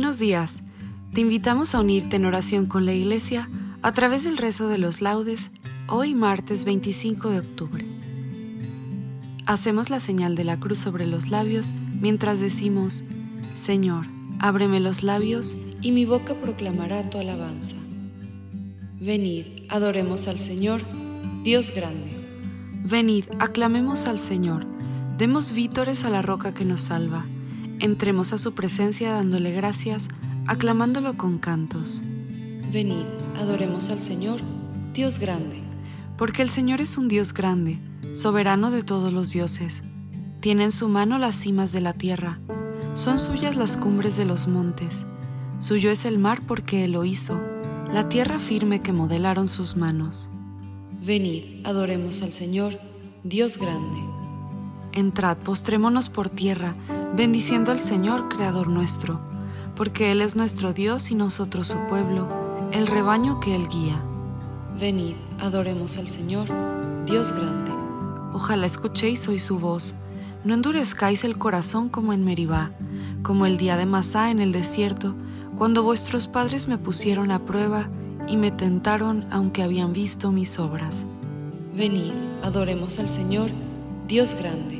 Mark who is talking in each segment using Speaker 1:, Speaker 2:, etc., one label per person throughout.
Speaker 1: Buenos días. Te invitamos a unirte en oración con la Iglesia a través del rezo de los laudes hoy martes 25 de octubre. Hacemos la señal de la cruz sobre los labios mientras decimos, Señor, ábreme los labios y mi boca proclamará tu alabanza. Venid, adoremos al Señor, Dios grande. Venid, aclamemos al Señor, demos vítores a la roca que nos salva Entremos a su presencia dándole gracias, aclamándolo con cantos. Venid, adoremos al Señor, Dios grande. Porque el Señor es un Dios grande, soberano de todos los dioses. Tiene en su mano las cimas de la tierra, son suyas las cumbres de los montes. Suyo es el mar porque Él lo hizo, la tierra firme que modelaron sus manos. Venid, adoremos al Señor, Dios grande. Entrad, postrémonos por tierra, bendiciendo al Señor, Creador nuestro, porque Él es nuestro Dios y nosotros su pueblo, el rebaño que Él guía. Venid, adoremos al Señor, Dios grande. Ojalá escuchéis hoy su voz, no endurezcáis el corazón como en Meribá, como el día de Masá en el desierto, cuando vuestros padres me pusieron a prueba y me tentaron aunque habían visto mis obras. Venid, adoremos al Señor, Dios grande.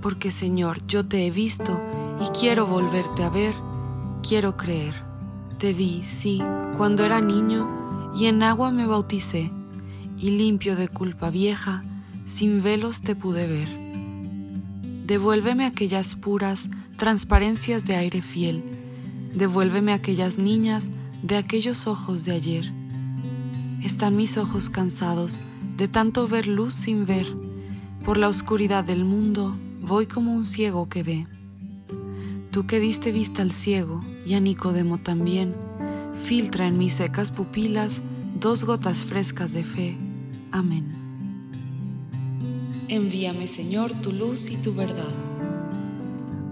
Speaker 1: porque Señor, yo te he visto y quiero volverte a ver, quiero creer. Te vi, sí, cuando era niño y en agua me bauticé, y limpio de culpa vieja, sin velos te pude ver. Devuélveme aquellas puras transparencias de aire fiel, devuélveme aquellas niñas de aquellos ojos de ayer. Están mis ojos cansados de tanto ver luz sin ver, por la oscuridad del mundo voy como un ciego que ve. Tú que diste vista al ciego y a Nicodemo también, filtra en mis secas pupilas dos gotas frescas de fe. Amén. Envíame, Señor, tu luz y tu verdad.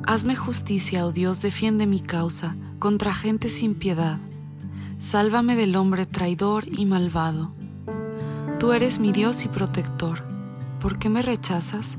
Speaker 1: Hazme justicia, oh Dios, defiende mi causa contra gente sin piedad. Sálvame del hombre traidor y malvado. Tú eres mi Dios y protector. ¿Por qué me rechazas?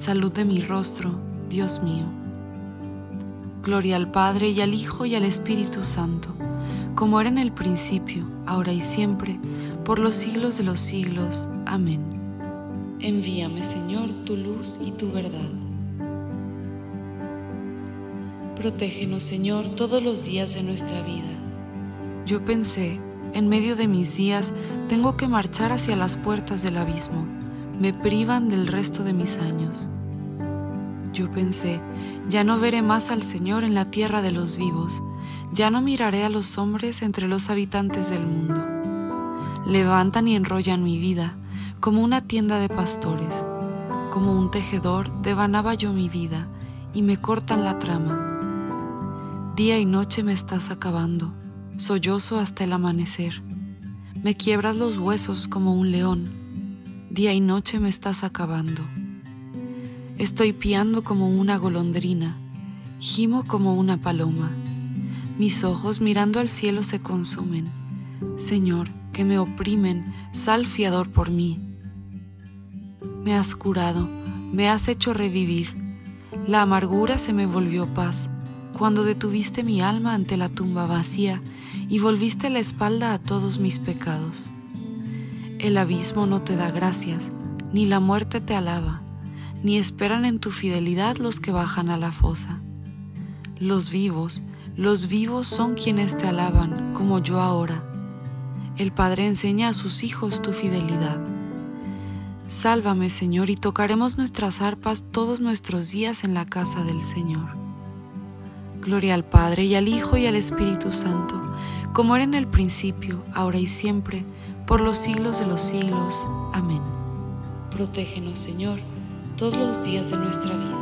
Speaker 1: salud de mi rostro, Dios mío. Gloria al Padre y al Hijo y al Espíritu Santo, como era en el principio, ahora y siempre, por los siglos de los siglos. Amén. Envíame, Señor, tu luz y tu verdad. Protégenos, Señor, todos los días de nuestra vida. Yo pensé, en medio de mis días, tengo que marchar hacia las puertas del abismo. Me privan del resto de mis años. Yo pensé, ya no veré más al Señor en la tierra de los vivos, ya no miraré a los hombres entre los habitantes del mundo. Levantan y enrollan mi vida, como una tienda de pastores, como un tejedor devanaba yo mi vida, y me cortan la trama. Día y noche me estás acabando, sollozo hasta el amanecer. Me quiebras los huesos como un león, día y noche me estás acabando. Estoy piando como una golondrina, gimo como una paloma. Mis ojos mirando al cielo se consumen. Señor, que me oprimen, sal fiador por mí. Me has curado, me has hecho revivir. La amargura se me volvió paz cuando detuviste mi alma ante la tumba vacía y volviste la espalda a todos mis pecados. El abismo no te da gracias, ni la muerte te alaba ni esperan en tu fidelidad los que bajan a la fosa. Los vivos, los vivos son quienes te alaban, como yo ahora. El Padre enseña a sus hijos tu fidelidad. Sálvame, Señor, y tocaremos nuestras arpas todos nuestros días en la casa del Señor. Gloria al Padre y al Hijo y al Espíritu Santo, como era en el principio, ahora y siempre, por los siglos de los siglos. Amén. Protégenos, Señor todos los días de nuestra vida.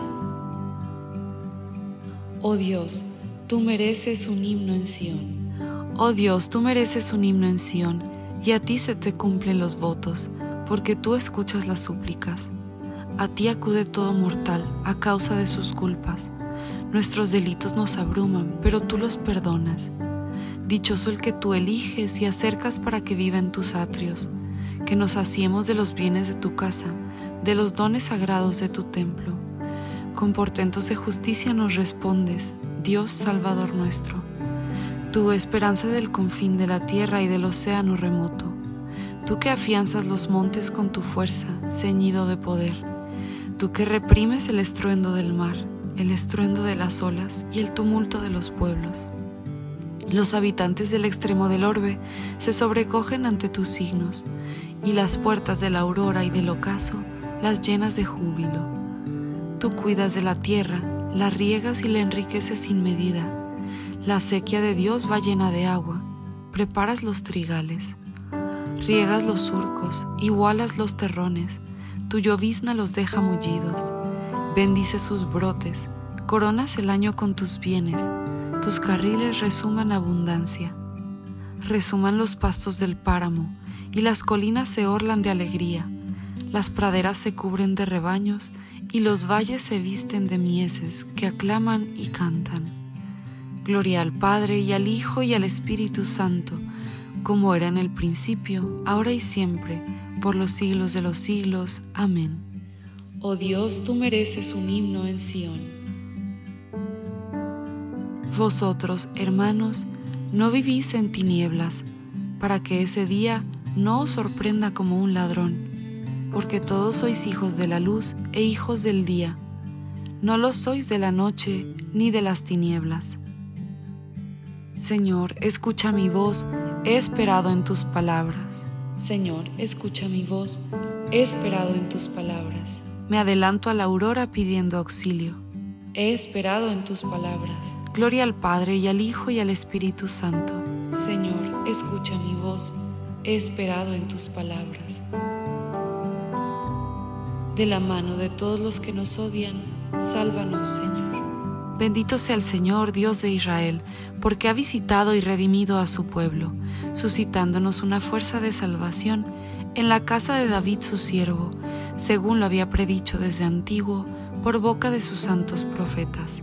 Speaker 1: Oh Dios, tú mereces un himno en Sión. Oh Dios, tú mereces un himno en Sión, y a ti se te cumplen los votos, porque tú escuchas las súplicas. A ti acude todo mortal a causa de sus culpas. Nuestros delitos nos abruman, pero tú los perdonas. Dichoso el que tú eliges y acercas para que viva en tus atrios, que nos hacemos de los bienes de tu casa de los dones sagrados de tu templo. Con portentos de justicia nos respondes, Dios Salvador nuestro. Tu esperanza del confín de la tierra y del océano remoto. Tú que afianzas los montes con tu fuerza, ceñido de poder. Tú que reprimes el estruendo del mar, el estruendo de las olas y el tumulto de los pueblos. Los habitantes del extremo del orbe se sobrecogen ante tus signos, y las puertas de la aurora y del ocaso las llenas de júbilo. Tú cuidas de la tierra, la riegas y la enriqueces sin medida. La sequía de Dios va llena de agua, preparas los trigales. Riegas los surcos, igualas los terrones, tu llovizna los deja mullidos. Bendice sus brotes, coronas el año con tus bienes, tus carriles resuman abundancia. Resuman los pastos del páramo, y las colinas se orlan de alegría las praderas se cubren de rebaños y los valles se visten de mieses que aclaman y cantan. Gloria al Padre y al Hijo y al Espíritu Santo, como era en el principio, ahora y siempre, por los siglos de los siglos. Amén. Oh Dios, tú mereces un himno en Sión. Vosotros, hermanos, no vivís en tinieblas, para que ese día no os sorprenda como un ladrón porque todos sois hijos de la luz e hijos del día. No lo sois de la noche ni de las tinieblas. Señor, escucha mi voz, he esperado en tus palabras. Señor, escucha mi voz, he esperado en tus palabras. Me adelanto a la aurora pidiendo auxilio. He esperado en tus palabras. Gloria al Padre y al Hijo y al Espíritu Santo. Señor, escucha mi voz, he esperado en tus palabras de la mano de todos los que nos odian, sálvanos, Señor. Bendito sea el Señor, Dios de Israel, porque ha visitado y redimido a su pueblo, suscitándonos una fuerza de salvación en la casa de David su siervo, según lo había predicho desde antiguo por boca de sus santos profetas.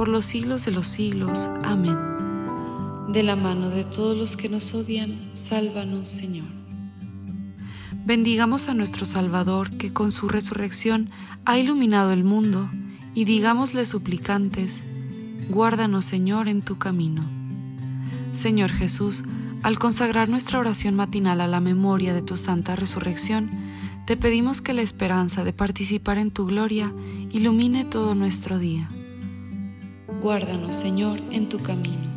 Speaker 1: por los siglos de los siglos. Amén. De la mano de todos los que nos odian, sálvanos, Señor. Bendigamos a nuestro Salvador, que con su resurrección ha iluminado el mundo, y digámosle suplicantes, guárdanos, Señor, en tu camino. Señor Jesús, al consagrar nuestra oración matinal a la memoria de tu santa resurrección, te pedimos que la esperanza de participar en tu gloria ilumine todo nuestro día. Guárdanos, Señor, en tu camino.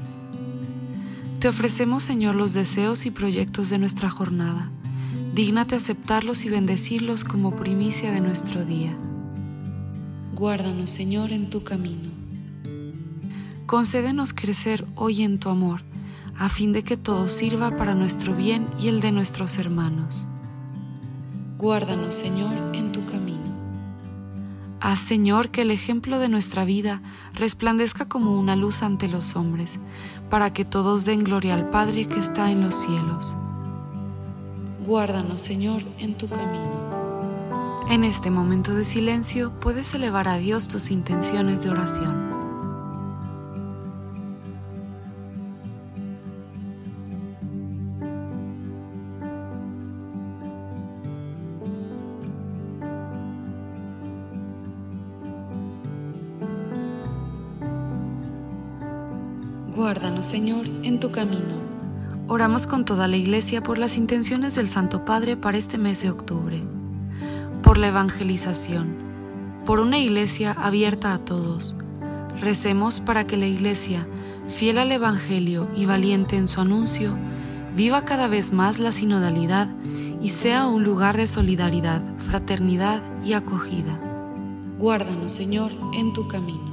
Speaker 1: Te ofrecemos, Señor, los deseos y proyectos de nuestra jornada. Dígnate aceptarlos y bendecirlos como primicia de nuestro día. Guárdanos, Señor, en tu camino. Concédenos crecer hoy en tu amor a fin de que todo sirva para nuestro bien y el de nuestros hermanos. Guárdanos, Señor, en tu camino. Haz, Señor, que el ejemplo de nuestra vida resplandezca como una luz ante los hombres, para que todos den gloria al Padre que está en los cielos. Guárdanos, Señor, en tu camino. En este momento de silencio puedes elevar a Dios tus intenciones de oración. Guárdanos, Señor, en tu camino. Oramos con toda la Iglesia por las intenciones del Santo Padre para este mes de octubre, por la evangelización, por una Iglesia abierta a todos. Recemos para que la Iglesia, fiel al Evangelio y valiente en su anuncio, viva cada vez más la sinodalidad y sea un lugar de solidaridad, fraternidad y acogida. Guárdanos, Señor, en tu camino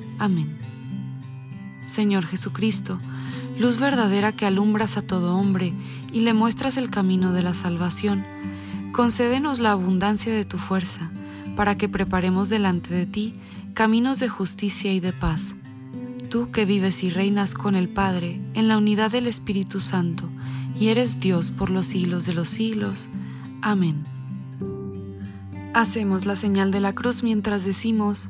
Speaker 1: Amén. Señor Jesucristo, luz verdadera que alumbras a todo hombre y le muestras el camino de la salvación, concédenos la abundancia de tu fuerza, para que preparemos delante de ti caminos de justicia y de paz. Tú que vives y reinas con el Padre en la unidad del Espíritu Santo, y eres Dios por los siglos de los siglos. Amén. Hacemos la señal de la cruz mientras decimos,